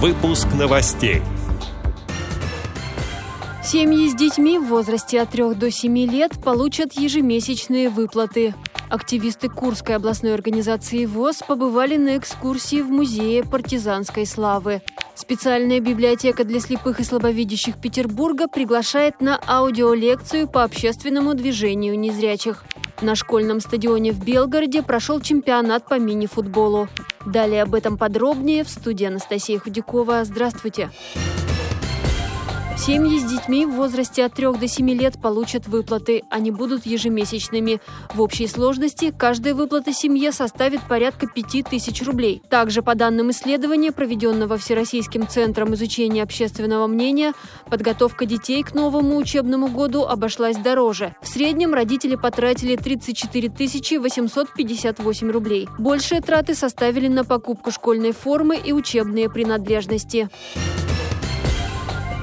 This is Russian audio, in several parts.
Выпуск новостей. Семьи с детьми в возрасте от 3 до 7 лет получат ежемесячные выплаты. Активисты Курской областной организации ВОЗ побывали на экскурсии в музее партизанской славы. Специальная библиотека для слепых и слабовидящих Петербурга приглашает на аудиолекцию по общественному движению незрячих. На школьном стадионе в Белгороде прошел чемпионат по мини-футболу. Далее об этом подробнее в студии Анастасия Худякова. Здравствуйте! Здравствуйте! Семьи с детьми в возрасте от 3 до 7 лет получат выплаты. Они будут ежемесячными. В общей сложности каждая выплата семье составит порядка 5 тысяч рублей. Также, по данным исследования, проведенного Всероссийским центром изучения общественного мнения, подготовка детей к новому учебному году обошлась дороже. В среднем родители потратили 34 858 рублей. Большие траты составили на покупку школьной формы и учебные принадлежности.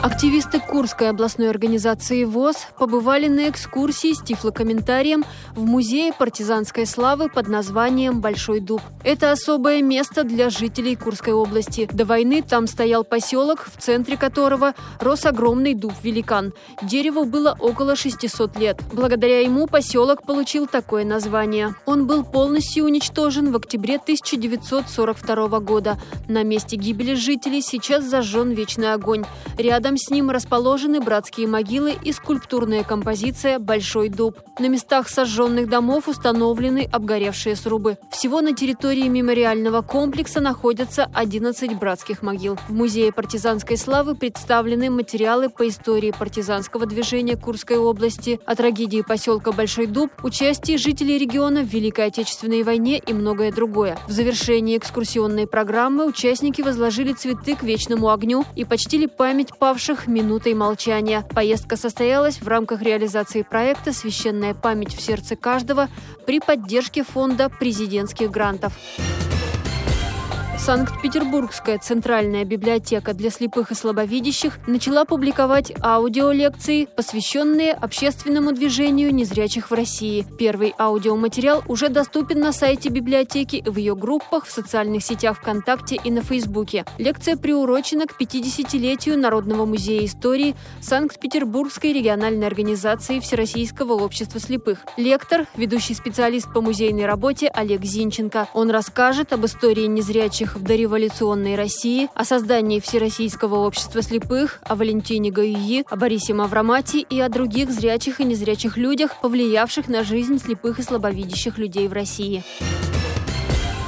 Активисты Курской областной организации ВОЗ побывали на экскурсии с тифлокомментарием в музее партизанской славы под названием «Большой дуб». Это особое место для жителей Курской области. До войны там стоял поселок, в центре которого рос огромный дуб-великан. Дереву было около 600 лет. Благодаря ему поселок получил такое название. Он был полностью уничтожен в октябре 1942 года. На месте гибели жителей сейчас зажжен вечный огонь. Рядом Рядом с ним расположены братские могилы и скульптурная композиция «Большой дуб». На местах сожженных домов установлены обгоревшие срубы. Всего на территории мемориального комплекса находятся 11 братских могил. В Музее партизанской славы представлены материалы по истории партизанского движения Курской области, о трагедии поселка Большой Дуб, участии жителей региона в Великой Отечественной войне и многое другое. В завершении экскурсионной программы участники возложили цветы к вечному огню и почтили память павших павших минутой молчания. Поездка состоялась в рамках реализации проекта «Священная память в сердце каждого» при поддержке фонда президентских грантов. Санкт-Петербургская центральная библиотека для слепых и слабовидящих начала публиковать аудиолекции, посвященные общественному движению незрячих в России. Первый аудиоматериал уже доступен на сайте библиотеки, в ее группах, в социальных сетях ВКонтакте и на Фейсбуке. Лекция приурочена к 50-летию Народного музея истории Санкт-Петербургской региональной организации Всероссийского общества слепых. Лектор, ведущий специалист по музейной работе Олег Зинченко. Он расскажет об истории незрячих слепых в дореволюционной России, о создании Всероссийского общества слепых, о Валентине Гаюи, о Борисе Мавромати и о других зрячих и незрячих людях, повлиявших на жизнь слепых и слабовидящих людей в России.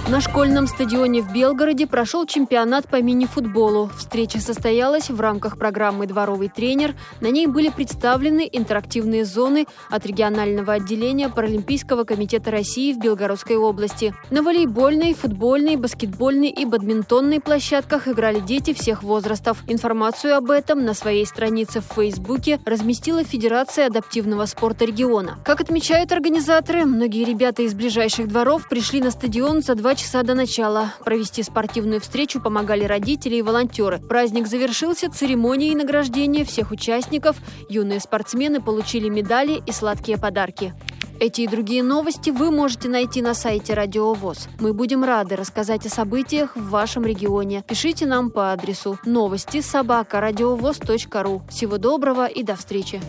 На школьном стадионе в Белгороде прошел чемпионат по мини-футболу. Встреча состоялась в рамках программы «Дворовый тренер». На ней были представлены интерактивные зоны от регионального отделения Паралимпийского комитета России в Белгородской области. На волейбольной, футбольной, баскетбольной и бадминтонной площадках играли дети всех возрастов. Информацию об этом на своей странице в Фейсбуке разместила Федерация адаптивного спорта региона. Как отмечают организаторы, многие ребята из ближайших дворов пришли на стадион за два часа до начала. Провести спортивную встречу помогали родители и волонтеры. Праздник завершился церемонией награждения всех участников. Юные спортсмены получили медали и сладкие подарки. Эти и другие новости вы можете найти на сайте Радио ВОЗ. Мы будем рады рассказать о событиях в вашем регионе. Пишите нам по адресу новости собака ру. Всего доброго и до встречи!